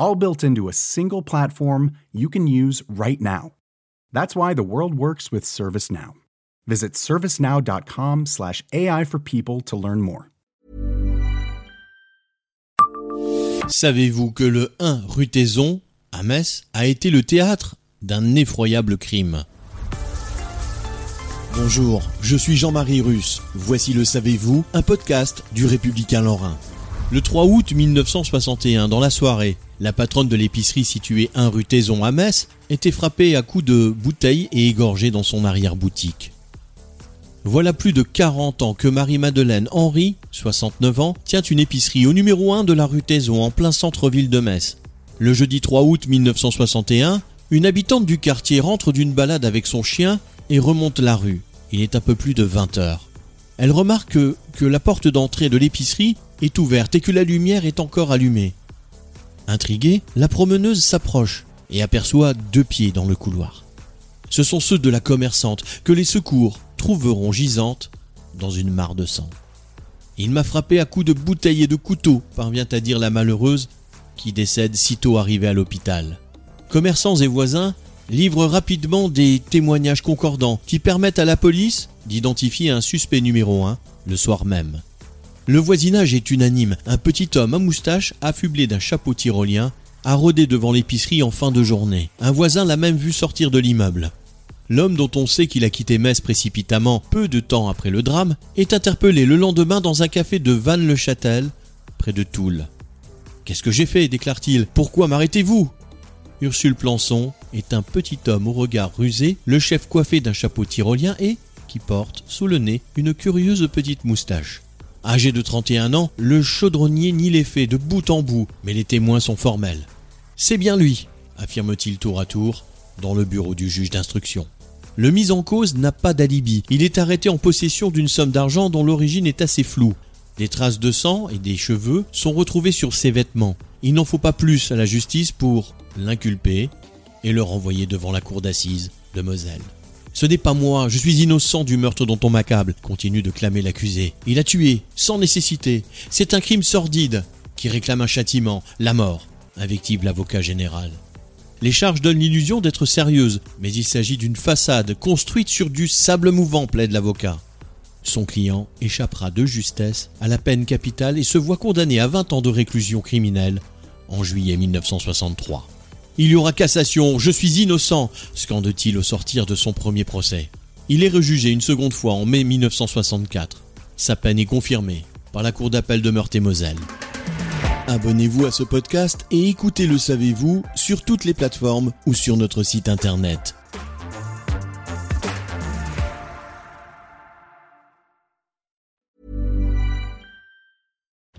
all built into a single platform you can use right now. That's why the world works with ServiceNow. Visit servicenow.com/slash AI for people to learn more. Savez-vous que le 1 rue Taison, à Metz, a été le théâtre d'un effroyable crime? Bonjour, je suis Jean-Marie Russe. Voici le Savez-vous, un podcast du Républicain Lorrain. Le 3 août 1961, dans la soirée, la patronne de l'épicerie située 1 rue Taison à Metz était frappée à coups de bouteilles et égorgée dans son arrière-boutique. Voilà plus de 40 ans que Marie-Madeleine Henry, 69 ans, tient une épicerie au numéro 1 de la rue Taison en plein centre-ville de Metz. Le jeudi 3 août 1961, une habitante du quartier rentre d'une balade avec son chien et remonte la rue. Il est un peu plus de 20 heures. Elle remarque que, que la porte d'entrée de l'épicerie est ouverte et que la lumière est encore allumée. Intriguée, la promeneuse s'approche et aperçoit deux pieds dans le couloir. Ce sont ceux de la commerçante que les secours trouveront gisante dans une mare de sang. Il m'a frappé à coups de bouteille et de couteau, parvient à dire la malheureuse, qui décède sitôt arrivée à l'hôpital. Commerçants et voisins livrent rapidement des témoignages concordants qui permettent à la police d'identifier un suspect numéro un le soir même. Le voisinage est unanime. Un petit homme à moustache, affublé d'un chapeau tyrolien, a rôdé devant l'épicerie en fin de journée. Un voisin l'a même vu sortir de l'immeuble. L'homme dont on sait qu'il a quitté Metz précipitamment peu de temps après le drame est interpellé le lendemain dans un café de Vannes-le-Châtel, près de Toul. Qu'est-ce que j'ai fait? déclare-t-il. Pourquoi m'arrêtez-vous? Ursule Plançon est un petit homme au regard rusé, le chef coiffé d'un chapeau tyrolien et qui porte sous le nez une curieuse petite moustache. Âgé de 31 ans, le chaudronnier nie les faits de bout en bout, mais les témoins sont formels. C'est bien lui, affirme-t-il tour à tour, dans le bureau du juge d'instruction. Le mis en cause n'a pas d'alibi. Il est arrêté en possession d'une somme d'argent dont l'origine est assez floue. Des traces de sang et des cheveux sont retrouvées sur ses vêtements. Il n'en faut pas plus à la justice pour l'inculper et le renvoyer devant la cour d'assises de Moselle. Ce n'est pas moi, je suis innocent du meurtre dont on m'accable, continue de clamer l'accusé. Il a tué, sans nécessité. C'est un crime sordide, qui réclame un châtiment, la mort, invective l'avocat général. Les charges donnent l'illusion d'être sérieuses, mais il s'agit d'une façade construite sur du sable mouvant, plaide l'avocat. Son client échappera de justesse à la peine capitale et se voit condamné à 20 ans de réclusion criminelle en juillet 1963. Il y aura cassation, je suis innocent, scande-t-il au sortir de son premier procès. Il est rejugé une seconde fois en mai 1964. Sa peine est confirmée par la Cour d'appel de Meurthe-et-Moselle. Abonnez-vous à ce podcast et écoutez Le Savez-vous sur toutes les plateformes ou sur notre site internet.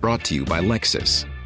Brought to you by Lexus.